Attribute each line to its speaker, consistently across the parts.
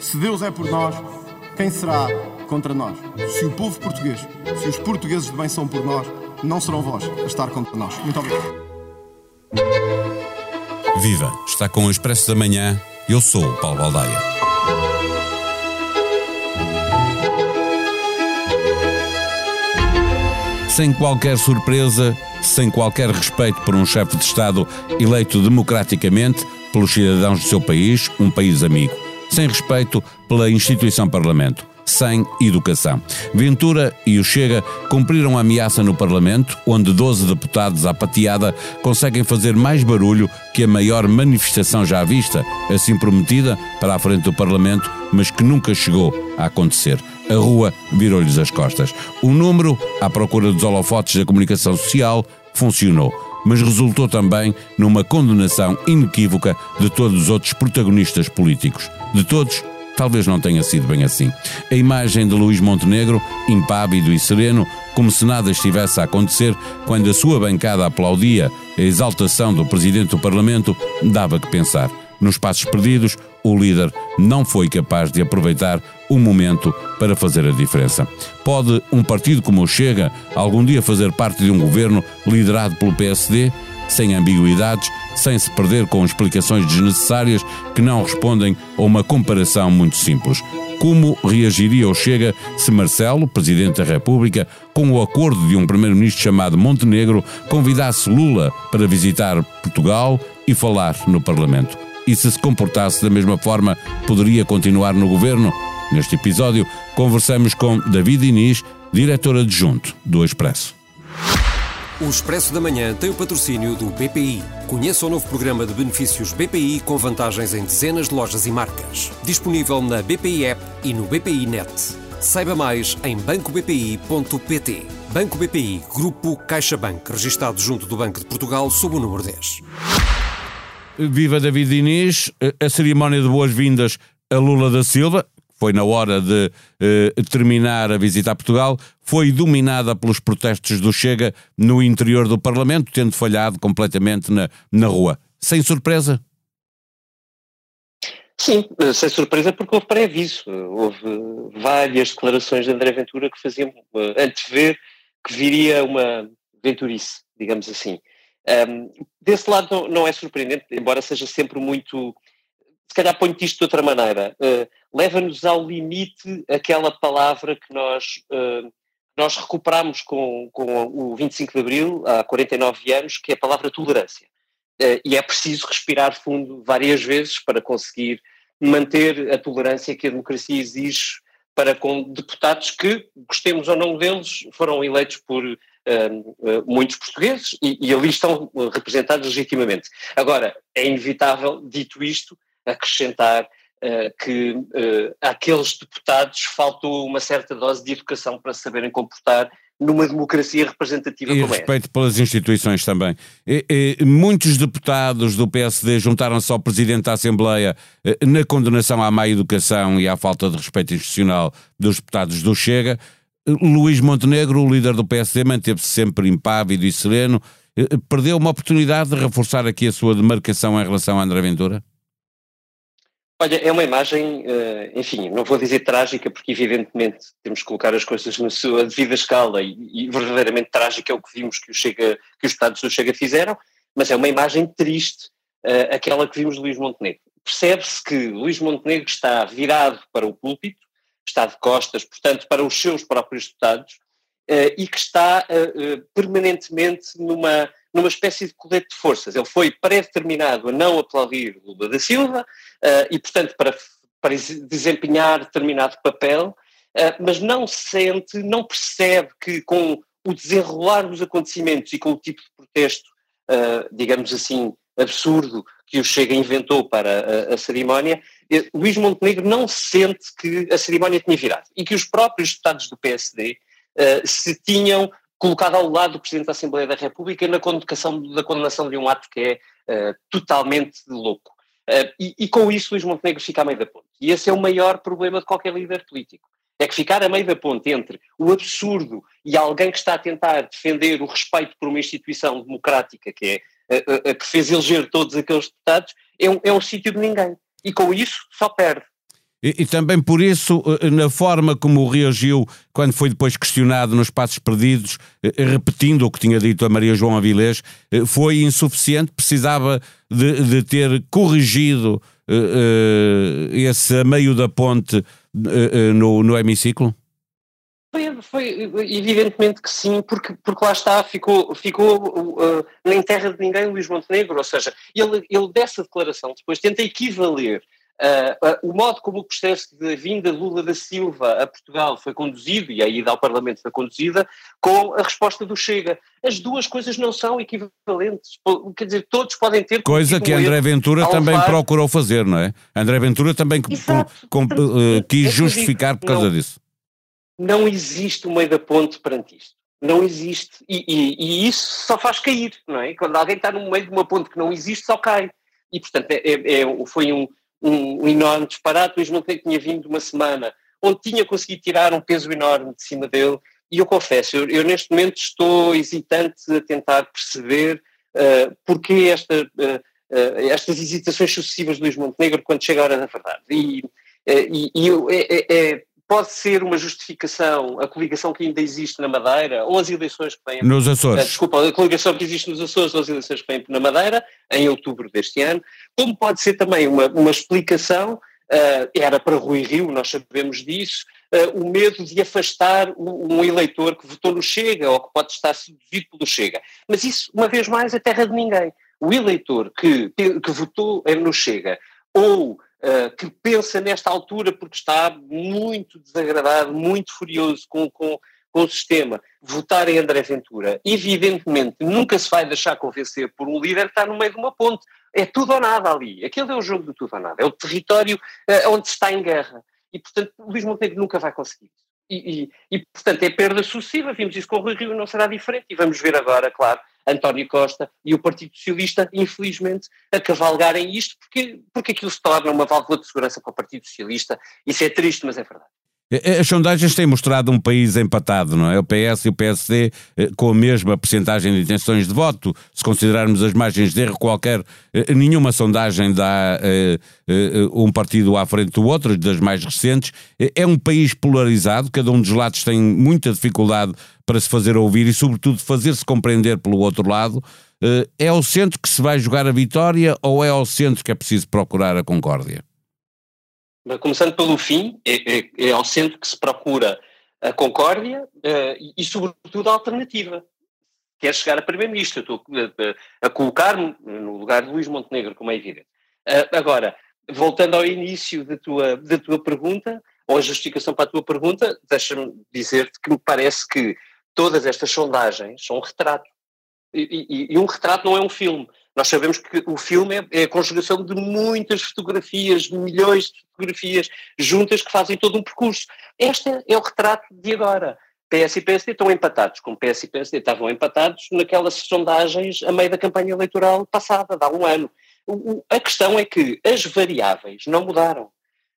Speaker 1: Se Deus é por nós, quem será contra nós? Se o povo português, se os portugueses de bem são por nós, não serão vós a estar contra nós. Muito obrigado.
Speaker 2: Viva! Está com o Expresso da Manhã. Eu sou o Paulo Baldaia. Sem qualquer surpresa, sem qualquer respeito por um chefe de Estado eleito democraticamente pelos cidadãos do seu país, um país amigo. Sem respeito pela instituição Parlamento sem educação. Ventura e o Chega cumpriram a ameaça no Parlamento, onde 12 deputados à pateada conseguem fazer mais barulho que a maior manifestação já vista, assim prometida para a frente do Parlamento, mas que nunca chegou a acontecer. A rua virou-lhes as costas. O número, à procura dos holofotes da comunicação social, funcionou mas resultou também numa condenação inequívoca de todos os outros protagonistas políticos. De todos, talvez não tenha sido bem assim. A imagem de Luís Montenegro, impávido e sereno, como se nada estivesse a acontecer, quando a sua bancada aplaudia a exaltação do presidente do Parlamento, dava que pensar. Nos passos perdidos, o líder não foi capaz de aproveitar o momento para fazer a diferença. Pode um partido como o Chega algum dia fazer parte de um governo liderado pelo PSD? sem ambiguidades, sem se perder com explicações desnecessárias que não respondem a uma comparação muito simples. Como reagiria o Chega se Marcelo, Presidente da República, com o acordo de um Primeiro-Ministro chamado Montenegro, convidasse Lula para visitar Portugal e falar no Parlamento? E se se comportasse da mesma forma, poderia continuar no governo? Neste episódio, conversamos com David Inês, diretor adjunto do Expresso.
Speaker 3: O Expresso da Manhã tem o patrocínio do BPI. Conheça o novo programa de benefícios BPI com vantagens em dezenas de lojas e marcas. Disponível na BPI App e no BPI Net. Saiba mais em bancobpi.pt. Banco BPI, Grupo CaixaBank, registado junto do Banco de Portugal sob o número 10.
Speaker 2: Viva David Inês, a cerimónia de boas-vindas a Lula da Silva, foi na hora de eh, terminar a visita a Portugal, foi dominada pelos protestos do Chega no interior do Parlamento, tendo falhado completamente na, na rua. Sem surpresa?
Speaker 4: Sim, eh, sem surpresa porque houve pré-aviso. Houve várias declarações de André Ventura que faziam uh, antever que viria uma venturice, digamos assim. Um, desse lado não, não, é surpreendente, embora seja sempre muito se calhar ponho-te isto de outra maneira, uh, leva-nos ao limite aquela palavra que nós, uh, nós recuperamos com, com o 25 de Abril, há 49 anos, que é a palavra tolerância. Uh, e é preciso respirar fundo várias vezes para conseguir manter a tolerância que a democracia exige para com deputados que, gostemos ou não deles, foram eleitos por uh, muitos portugueses e, e ali estão representados legitimamente. Agora, é inevitável, dito isto, acrescentar que uh, àqueles deputados faltou uma certa dose de educação para saberem comportar numa democracia representativa
Speaker 2: e
Speaker 4: como
Speaker 2: respeito pelas instituições também. E, e, muitos deputados do PSD juntaram-se ao Presidente da Assembleia eh, na condenação à má educação e à falta de respeito institucional dos deputados do Chega. Luís Montenegro, o líder do PSD, manteve-se sempre impávido e sereno. Perdeu uma oportunidade de reforçar aqui a sua demarcação em relação a André Ventura?
Speaker 4: Olha, é uma imagem, eh, enfim, não vou dizer trágica, porque evidentemente temos que colocar as coisas na sua devida escala e, e verdadeiramente trágica é o que vimos que, o Chega, que os Estados do Chega fizeram, mas é uma imagem triste, uh, aquela que vimos de Luís Montenegro. Percebe-se que Luís Montenegro está virado para o púlpito, está de costas, portanto, para os seus próprios deputados, uh, e que está permanentemente numa numa espécie de colete de forças. Ele foi pré-determinado a não aplaudir Lula da Silva uh, e, portanto, para, para desempenhar determinado papel, uh, mas não sente, não percebe que com o desenrolar dos acontecimentos e com o tipo de protesto, uh, digamos assim, absurdo que o Chega inventou para a, a cerimónia, Luís Montenegro não sente que a cerimónia tinha virado e que os próprios deputados do PSD uh, se tinham colocado ao lado do Presidente da Assembleia da República na condenação, da condenação de um ato que é uh, totalmente louco. Uh, e, e, com isso Luís Montenegro fica a meio da ponte. E esse é o maior problema de qualquer líder político. É que ficar a meio da ponte entre o absurdo e alguém que está a tentar defender o respeito por uma instituição democrática que é a, a, a que fez eleger todos aqueles deputados é um, é um sítio de ninguém. E com isso só perde.
Speaker 2: E, e, também por isso, eh, na forma como reagiu quando foi depois questionado nos passos perdidos, eh, repetindo o que tinha dito a Maria João Avilés, eh, foi insuficiente, precisava de, de ter corrigido uh, esse meio da ponte uh, no, no hemiciclo?
Speaker 4: Foi, foi, evidentemente que sim, porque, porque lá está, ficou, ficou uh, nem terra de ninguém Luís Montenegro, ou seja, ele, ele dessa declaração depois tenta equivaler Uh, uh, o modo como o processo de vinda de Lula da Silva a Portugal foi conduzido, e a ida ao Parlamento foi conduzida, com a resposta do Chega. As duas coisas não são equivalentes. Quer dizer, todos podem ter.
Speaker 2: Coisa que André Ventura também levar... procurou fazer, não é? André Ventura também Exato. Com, uh, quis é justificar por causa
Speaker 4: não,
Speaker 2: disso.
Speaker 4: Não existe o meio da ponte perante isto. Não existe. E, e, e, isso só faz cair, não é? Quando alguém está no meio de uma ponte que não existe, só cai. E, portanto, é, é, é foi um um, um enorme disparate. Luís Montenegro tinha vindo uma semana onde tinha conseguido tirar um peso enorme de cima dele. E eu confesso, eu, eu neste momento estou hesitante a tentar perceber uh, porque esta, uh, uh, estas hesitações sucessivas de Luís Montenegro quando chega a hora da verdade. E, e, e é, é, pode ser uma justificação a coligação que ainda existe na Madeira ou as eleições que vêm.
Speaker 2: Nos Açores.
Speaker 4: desculpa, a coligação que existe nos Açores ou as eleições que vêm na Madeira, em outubro deste ano, como pode ser também uma, uma explicação, uh, era para Rui Rio, nós sabemos disso, uh, o medo de afastar um, um eleitor que votou no Chega ou que pode estar seduzido pelo Chega. Mas isso, uma vez mais, é terra de ninguém. O eleitor que, que votou no Chega ou uh, que pensa nesta altura porque está muito desagradado, muito furioso com, com, com o sistema, votar em André Ventura, evidentemente nunca se vai deixar convencer por um líder que está no meio de uma ponte. É tudo ou nada ali. Aquele é o jogo de tudo ou nada. É o território uh, onde se está em guerra. E, portanto, Luís Montenegro nunca vai conseguir. E, e, e, portanto, é perda sucessiva. Vimos isso com o Rui Rio, não será diferente. E vamos ver agora, claro, António Costa e o Partido Socialista, infelizmente, a cavalgarem isto, porque, porque aquilo se torna uma válvula de segurança para o Partido Socialista. Isso é triste, mas é verdade.
Speaker 2: As sondagens têm mostrado um país empatado, não é? O PS e o PSD eh, com a mesma percentagem de intenções de voto. Se considerarmos as margens de erro, qualquer, eh, nenhuma sondagem dá eh, um partido à frente do outro, das mais recentes. É um país polarizado, cada um dos lados tem muita dificuldade para se fazer ouvir e, sobretudo, fazer-se compreender pelo outro lado. É ao centro que se vai jogar a vitória ou é ao centro que é preciso procurar a concórdia?
Speaker 4: Começando pelo fim, é, é, é ao centro que se procura a concórdia uh, e, e, sobretudo, a alternativa. Quer chegar a Primeiro-Ministro. Estou a, a colocar-me no lugar de Luís Montenegro, como é evidente. Uh, agora, voltando ao início da tua, da tua pergunta, ou a justificação para a tua pergunta, deixa-me dizer-te que me parece que todas estas sondagens são um retrato. E, e, e, um retrato não é um filme. Nós sabemos que o filme é, é, a conjugação de muitas fotografias, milhões de fotografias juntas que fazem todo um percurso. Este é o retrato de agora. PS e PSD estão empatados, como PS e PSD estavam empatados naquelas sondagens a meio da campanha eleitoral passada, de há um ano. O, a questão é que as variáveis não mudaram.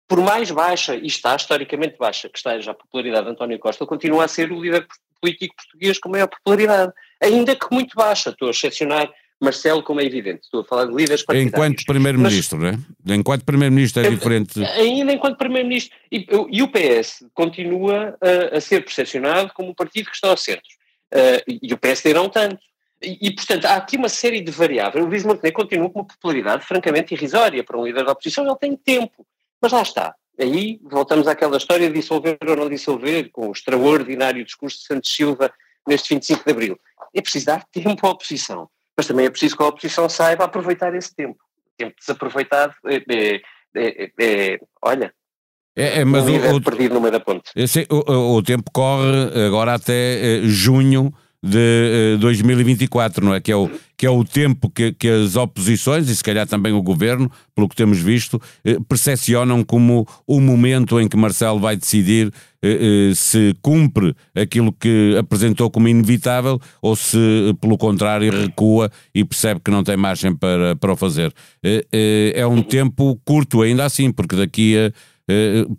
Speaker 4: Por mais baixa, e está historicamente baixa, que esteja a popularidade de António Costa, continua a ser o líder político português com maior popularidade, ainda que muito baixa. Estou a excepcionar Marcelo, como é evidente, estou a falar de líderes partidários.
Speaker 2: Enquanto Primeiro-Ministro, não é? Enquanto Primeiro-Ministro é diferente.
Speaker 4: Ainda enquanto Primeiro-Ministro. E, e, o PS continua a, a, ser percepcionado como um partido que está ao centro. Uh, e o PSD não tanto. E, e, portanto, há aqui uma série de variáveis. O Luís Montenegro continua com uma popularidade francamente irrisória para um líder da oposição. Ele tem tempo. Mas lá está. Aí voltamos àquela história de dissolver ou não dissolver, com o extraordinário discurso de Santos Silva neste 25 de Abril. É preciso dar tempo à oposição mas também é preciso que a oposição saiba aproveitar esse tempo. O tempo desaproveitado é, é, é, é olha,
Speaker 2: é, é, mas o,
Speaker 4: o, perdido no meio da ponte.
Speaker 2: O, o, tempo corre agora até eh, junho de 2024, eh, não é? Que é o, que é o tempo que, que as oposições, e se calhar também o governo, pelo que temos visto, eh, percepcionam como o momento em que Marcelo vai decidir eh, se cumpre aquilo que apresentou como inevitável ou se, pelo contrário, recua e percebe que não tem margem para, para o fazer. É um tempo curto ainda assim, porque daqui a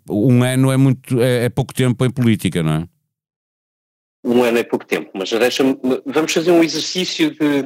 Speaker 2: um ano é, muito, é, é pouco tempo em política, não é?
Speaker 4: Um ano é pouco tempo, mas deixa vamos fazer um exercício de,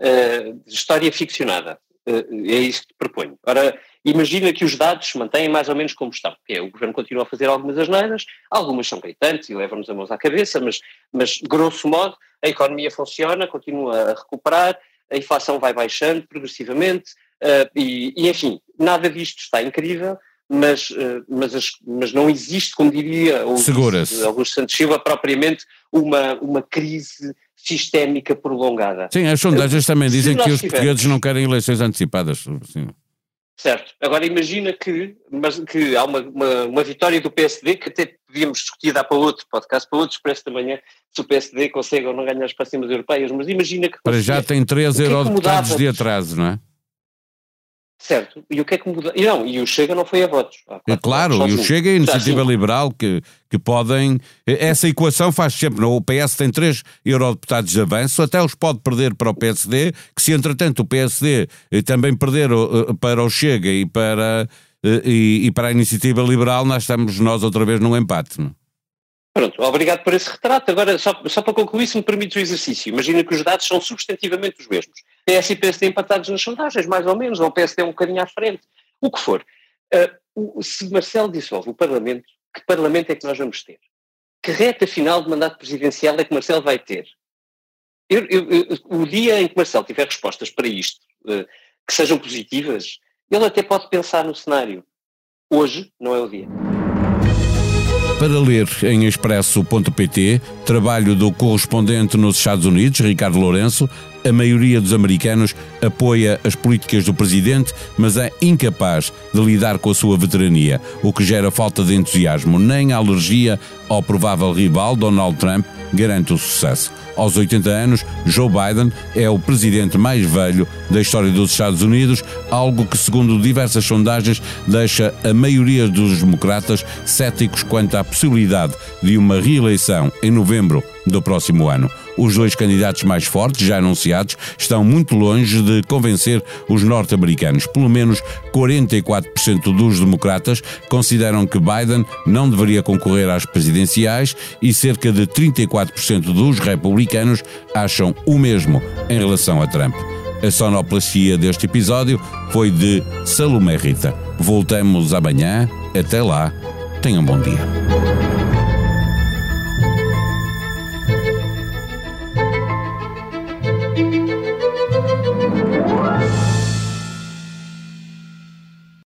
Speaker 4: uh, de história ficcionada. é isso que te proponho. Ora, imagina que os dados se mantêm mais ou menos como estão, é, o governo continua a fazer algumas asneiras, algumas são gritantes e levam-nos a mãos à cabeça, mas, mas grosso modo a economia funciona, continua a recuperar, a inflação vai baixando progressivamente uh, e, e, enfim, nada disto está incrível, mas, uh, mas, as, mas não existe, como diria Augusto Santos Silva, propriamente uma, uma crise sistémica prolongada.
Speaker 2: Sim, as sondagens também dizem que os portugueses não querem eleições antecipadas. Sim.
Speaker 4: Certo. Agora imagina que, mas, que há uma, uma, uma, vitória do PSD, que até podíamos discutir dar para outro podcast, para outro expresso da manhã, se o PSD consegue ou não ganhar as próximas europeias, mas imagina que...
Speaker 2: Para já tem três é eurodeputados de atraso, não é?
Speaker 4: Certo. E o que é que muda? E não, e o Chega não foi a votos.
Speaker 2: É claro, e o Chega e a Iniciativa Liberal que, que podem. Essa equação faz sempre. O PS tem três eurodeputados de avanço, até os pode perder para o PSD, que se entretanto o PSD eh, também perder eh, para o Chega e para, eh, e, e para a Iniciativa Liberal, nós estamos nós outra vez num empate. Não?
Speaker 4: Pronto, obrigado por esse retrato. Agora, só, só para concluir, se me permites o exercício, imagina que os dados são substantivamente os mesmos. PS e PSD empatados nas sondagens, mais ou menos, ou o PSD é um bocadinho à frente, o que for. Uh, se Marcelo dissolve o Parlamento, que Parlamento é que nós vamos ter? Que reta final de mandato presidencial é que Marcelo vai ter? Eu, eu, eu, o dia em que Marcelo tiver respostas para isto, uh, que sejam positivas, ele até pode pensar no cenário. Hoje não é o dia.
Speaker 2: Para ler em expresso.pt, trabalho do correspondente nos Estados Unidos, Ricardo Lourenço, a maioria dos americanos apoia as políticas do presidente, mas é incapaz de lidar com a sua veterania, o que gera falta de entusiasmo, nem alergia ao provável rival Donald Trump garante o sucesso. Aos 80 anos, Joe Biden é o presidente mais velho da história dos Estados Unidos, algo que, segundo diversas sondagens, deixa a maioria dos democratas céticos quanto à possibilidade de uma reeleição em novembro do próximo ano. Os dois candidatos mais fortes, já anunciados, estão muito longe de convencer os norte-americanos. Pelo menos 44% dos democratas consideram que Biden não deveria concorrer às presidenciais e cerca de 34% dos republicanos acham o mesmo em relação a Trump. A sonoplastia deste episódio foi de Salomé Rita. Voltamos amanhã. Até lá. Tenham um bom dia.